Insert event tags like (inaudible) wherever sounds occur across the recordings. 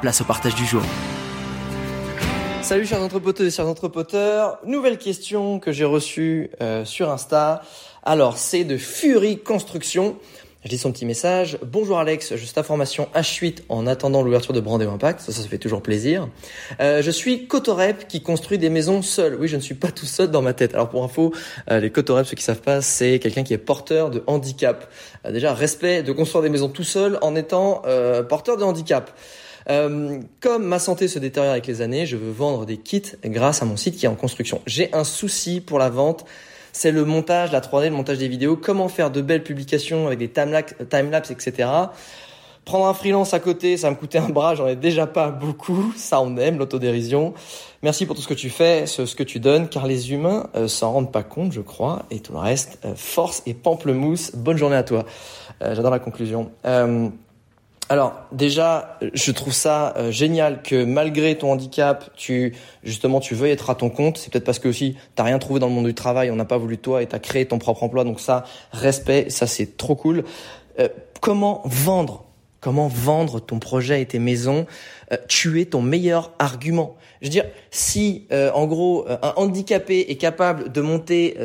place au partage du jour. Salut chers entrepoteurs et chers entrepoteurs, nouvelle question que j'ai reçue euh, sur Insta. Alors c'est de Fury Construction. Je lis son petit message. Bonjour Alex, juste ta formation H8 en attendant l'ouverture de Brandéo Impact. Ça, ça, fait toujours plaisir. Euh, je suis Cotorep qui construit des maisons seul. Oui, je ne suis pas tout seul dans ma tête. Alors pour info, euh, les Cotorep, ceux qui savent pas, c'est quelqu'un qui est porteur de handicap. Déjà, respect de construire des maisons tout seul en étant porteur de handicap. Euh, comme ma santé se détériore avec les années, je veux vendre des kits grâce à mon site qui est en construction. J'ai un souci pour la vente c'est le montage, la 3D, le montage des vidéos, comment faire de belles publications avec des timelapse, etc. Prendre un freelance à côté, ça me coûtait un bras, j'en ai déjà pas beaucoup. Ça, on aime l'autodérision. Merci pour tout ce que tu fais, ce, que tu donnes, car les humains euh, s'en rendent pas compte, je crois. Et tout le reste, euh, force et pamplemousse. Bonne journée à toi. J'adore la conclusion. Alors déjà, je trouve ça euh, génial que malgré ton handicap, tu justement tu veux être à ton compte. C'est peut-être parce que aussi t'as rien trouvé dans le monde du travail, on n'a pas voulu toi et t'as créé ton propre emploi. Donc ça, respect, ça c'est trop cool. Euh, comment vendre Comment vendre ton projet et tes maisons euh, Tu es ton meilleur argument. Je veux dire, si en gros un handicapé est capable de monter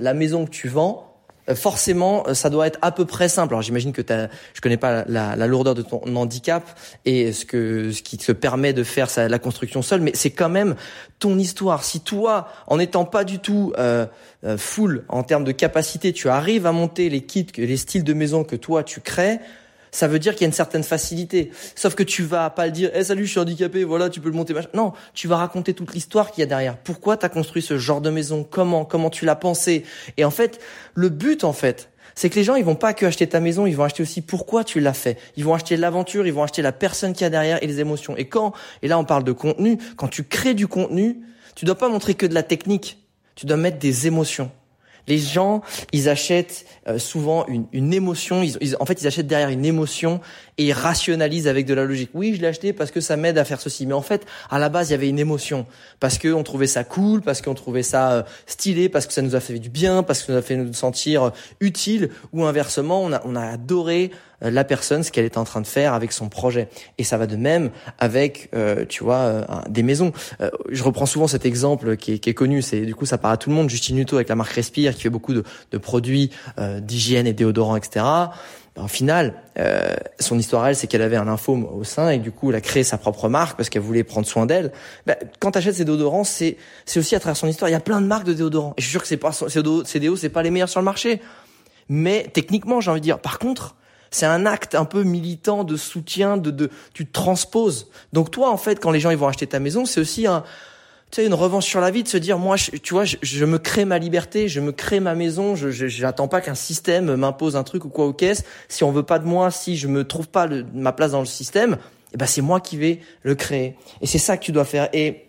la maison que tu vends, euh, forcément, euh, ça doit être à peu près simple. Alors j'imagine que as, je connais pas la, la, lourdeur de ton handicap et ce que ce qui te permet de faire la construction seule, mais c'est quand même ton histoire. Si toi, en n'étant pas du tout euh, euh, full en termes de capacité, tu arrives à monter les kits, les styles de maison que toi tu crées, ça veut dire qu'il y a une certaine facilité. Sauf que tu vas pas le dire, eh salut, je suis handicapé, voilà, tu peux le monter. Non, tu vas raconter toute l'histoire qu'il y a derrière. Pourquoi tu as construit ce genre de maison? Comment? Comment tu l'as pensé Et en fait, le but, en fait, c'est que les gens, ils vont pas que acheter ta maison, ils vont acheter aussi pourquoi tu l'as fait. Ils vont acheter l'aventure, ils vont acheter la personne qui a derrière et les émotions. Et quand, et là on parle de contenu, quand tu crées du contenu, tu dois pas montrer que de la technique, tu dois mettre des émotions. Les gens, ils achètent euh, souvent une, une émotion. Ils, en fait, ils achètent derrière une émotion et ils rationalisent avec de la logique. Oui, je l'ai acheté parce que ça m'aide à faire ceci. Mais en fait, à la base, il y avait une émotion parce qu'on trouvait ça cool, parce qu'on trouvait ça euh, stylé, parce que ça nous a fait du bien, parce que ça nous a fait nous sentir utile. Ou inversement, on a, on a adoré la personne, ce qu'elle est en train de faire avec son projet. Et ça va de même avec, euh, tu vois, euh, des maisons. Euh, je reprends souvent cet exemple qui est, qui est connu, c'est du coup ça parle à tout le monde. Justine Hutto avec la marque Respire, qui fait beaucoup de, de produits d'hygiène et déodorants, etc. En final, euh, son histoire, elle, c'est qu'elle avait un lymphome au sein et du coup, elle a créé sa propre marque parce qu'elle voulait prendre soin d'elle. Bah, quand tu achètes ces déodorants, c'est c'est aussi à travers son histoire. Il y a plein de marques de déodorants. Et je suis sûr que c'est pas ces déos, c'est pas les meilleurs sur le marché. Mais techniquement, j'ai envie de dire. Par contre, c'est un acte un peu militant de soutien, de, de tu transposes. Donc toi, en fait, quand les gens ils vont acheter ta maison, c'est aussi un, tu sais, une revanche sur la vie de se dire, moi, je, tu vois, je, me crée ma liberté, je me crée ma maison, je, j'attends pas qu'un système m'impose un truc ou quoi au caisse. Si on veut pas de moi, si je me trouve pas ma place dans le système, eh ben c'est moi qui vais le créer. Et c'est ça que tu dois faire. Et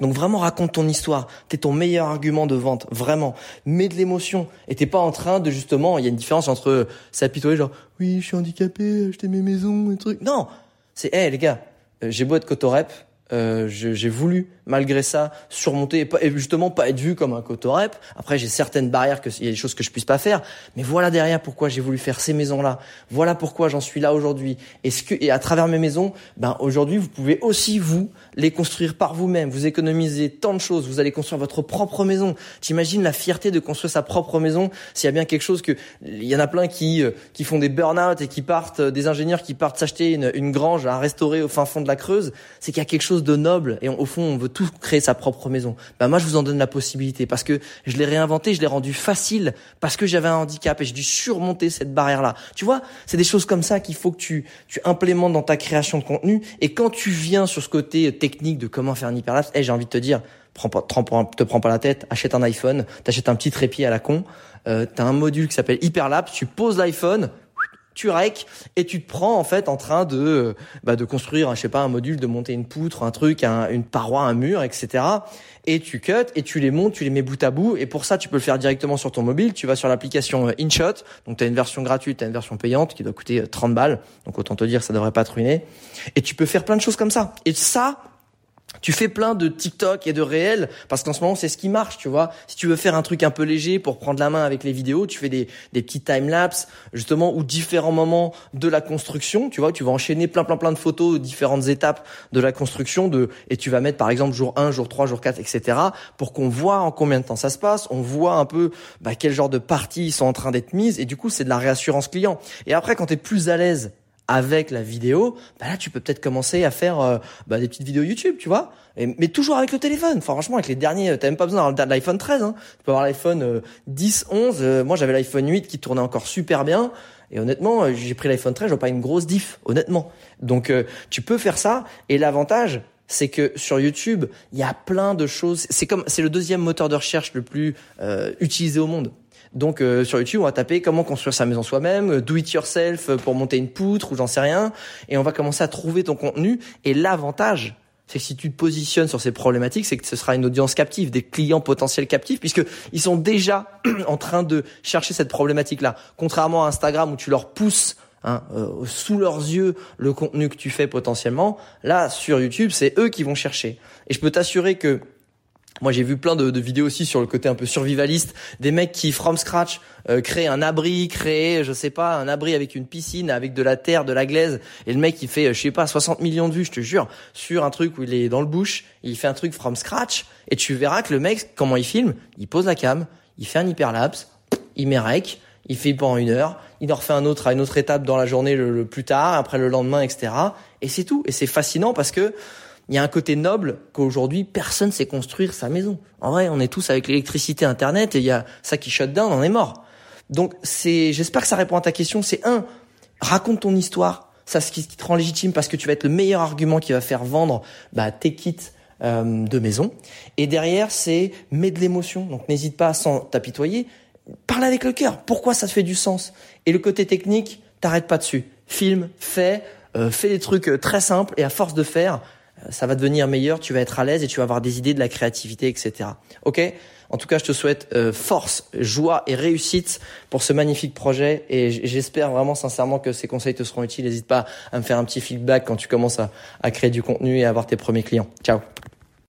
donc vraiment raconte ton histoire. T'es ton meilleur argument de vente, vraiment. Mets de l'émotion. Et t'es pas en train de justement, il y a une différence entre s'apitoyer genre oui je suis handicapé, acheter mes maisons et trucs. Non, c'est hé les gars, euh, j'ai beau être cotorep, euh, j'ai voulu malgré ça surmonter et, justement pas être vu comme un cotorep. Après j'ai certaines barrières que il y a des choses que je puisse pas faire, mais voilà derrière pourquoi j'ai voulu faire ces maisons là. Voilà pourquoi j'en suis là aujourd'hui. Et ce que et à travers mes maisons, ben aujourd'hui vous pouvez aussi vous les construire par vous-même. Vous économisez tant de choses. Vous allez construire votre propre maison. T'imagines la fierté de construire sa propre maison S'il y a bien quelque chose que il y en a plein qui euh, qui font des burn-out et qui partent euh, des ingénieurs qui partent s'acheter une, une grange à restaurer au fin fond de la Creuse, c'est qu'il y a quelque chose de noble et au fond on veut tout créer sa propre maison. Ben moi je vous en donne la possibilité parce que je l'ai réinventé, je l'ai rendu facile parce que j'avais un handicap et j'ai dû surmonter cette barrière là. Tu vois, c'est des choses comme ça qu'il faut que tu tu implémentes dans ta création de contenu et quand tu viens sur ce côté technique de comment faire un hyperlapse, eh, j'ai envie de te dire prends pas, te prends pas la tête, achète un iPhone, t'achètes un petit trépied à la con, euh, t'as un module qui s'appelle Hyperlapse, tu poses l'iPhone, tu rec et tu te prends en fait en train de bah, de construire je sais pas un module de monter une poutre un truc une paroi un mur etc et tu cut et tu les montes tu les mets bout à bout et pour ça tu peux le faire directement sur ton mobile. Tu vas sur l'application euh, InShot. Donc tu as une version gratuite tu as une version payante qui doit coûter 30 euh, balles. Donc autant te dire ça devrait pas te ruiner. Et tu peux faire plein de choses comme ça. Et ça tu fais plein de TikTok et de réels parce qu'en ce moment c'est ce qui marche, tu vois. Si tu veux faire un truc un peu léger pour prendre la main avec les vidéos, tu fais des, des petits time lapse justement ou différents moments de la construction, tu vois. Tu vas enchaîner plein plein plein de photos, différentes étapes de la construction de et tu vas mettre par exemple jour 1, jour 3, jour 4, etc. pour qu'on voit en combien de temps ça se passe, on voit un peu bah, quel genre de parties sont en train d'être mises et du coup c'est de la réassurance client. Et après quand tu es plus à l'aise avec la vidéo, bah là tu peux peut-être commencer à faire euh, bah, des petites vidéos YouTube, tu vois. mais toujours avec le téléphone. franchement, avec les derniers, t'as même pas besoin de l'iPhone 13. Hein. Tu peux avoir l'iPhone 10, euh, 11. Euh, moi, j'avais l'iPhone 8 qui tournait encore super bien. Et honnêtement, j'ai pris l'iPhone 13, je vois pas une grosse diff, honnêtement. Donc, tu peux faire ça. Et l'avantage, c'est que sur YouTube, il y a plein de choses. C'est comme, c'est le deuxième moteur de recherche le plus utilisé au monde. Donc euh, sur YouTube, on va taper comment construire sa maison soi-même, euh, do it yourself euh, pour monter une poutre ou j'en sais rien, et on va commencer à trouver ton contenu. Et l'avantage, c'est que si tu te positionnes sur ces problématiques, c'est que ce sera une audience captive, des clients potentiels captifs, puisque ils sont déjà (clears throat) en train de chercher cette problématique-là. Contrairement à Instagram où tu leur pousses Hein, sous leurs yeux le contenu que tu fais potentiellement. Là, sur YouTube, c'est eux qui vont chercher. Et je peux t'assurer que moi, j'ai vu plein de, de, vidéos aussi sur le côté un peu survivaliste, des mecs qui, from scratch, euh, créent un abri, créent, je sais pas, un abri avec une piscine, avec de la terre, de la glaise, et le mec, il fait, je sais pas, 60 millions de vues, je te jure, sur un truc où il est dans le bush, il fait un truc from scratch, et tu verras que le mec, comment il filme, il pose la cam, il fait un hyperlapse, il met rec, il fait pendant une heure, il en refait un autre à une autre étape dans la journée le plus tard, après le lendemain, etc. Et c'est tout. Et c'est fascinant parce que il y a un côté noble qu'aujourd'hui personne sait construire sa maison. En vrai, on est tous avec l'électricité, internet et il y a ça qui shut down, on est mort. Donc c'est, j'espère que ça répond à ta question. C'est un, raconte ton histoire, ça ce qui te rend légitime parce que tu vas être le meilleur argument qui va faire vendre bah, tes kits euh, de maison. Et derrière, c'est mets de l'émotion. Donc n'hésite pas s'en t'apitoyer. Parle avec le cœur. Pourquoi ça te fait du sens? Et le côté technique, t'arrêtes pas dessus. Filme, fais, euh, fais des trucs euh, très simples et à force de faire, ça va devenir meilleur, tu vas être à l'aise et tu vas avoir des idées, de la créativité, etc. Ok? En tout cas, je te souhaite euh, force, joie et réussite pour ce magnifique projet et j'espère vraiment sincèrement que ces conseils te seront utiles. N'hésite pas à me faire un petit feedback quand tu commences à, à créer du contenu et à avoir tes premiers clients. Ciao